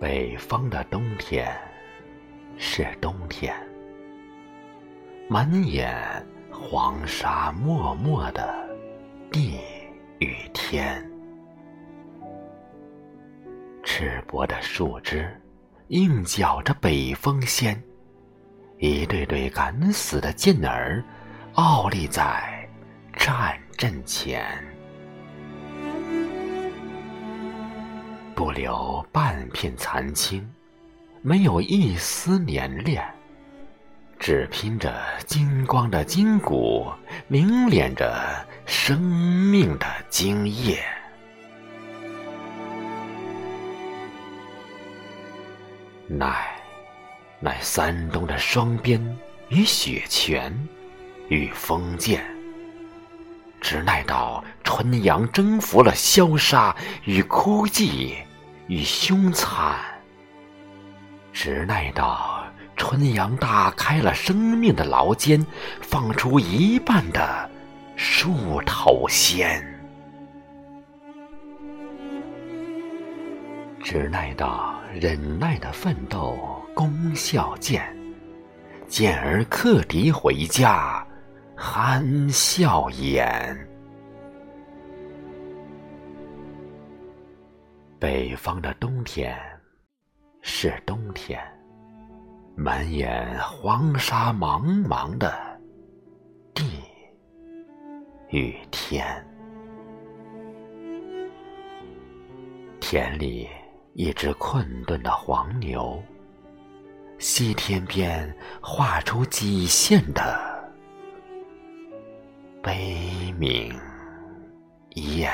北方的冬天是冬天，满眼黄沙漠漠的地与天，赤膊的树枝硬搅着北风仙，一对对敢死的劲儿傲立在战阵前。不留半片残青，没有一丝粘恋，只拼着金光的筋骨，凝练着生命的精液。乃，乃三冬的霜鞭与雪拳，与风剑。直奈到春阳征服了萧杀与枯寂。与凶残，直奈到春阳打开了生命的牢间，放出一半的树头仙。直奈到忍耐的奋斗功效见，见儿克敌回家，憨笑颜。北方的冬天是冬天，满眼黄沙茫茫的地与天。田里一只困顿的黄牛，西天边画出几线的悲鸣眼。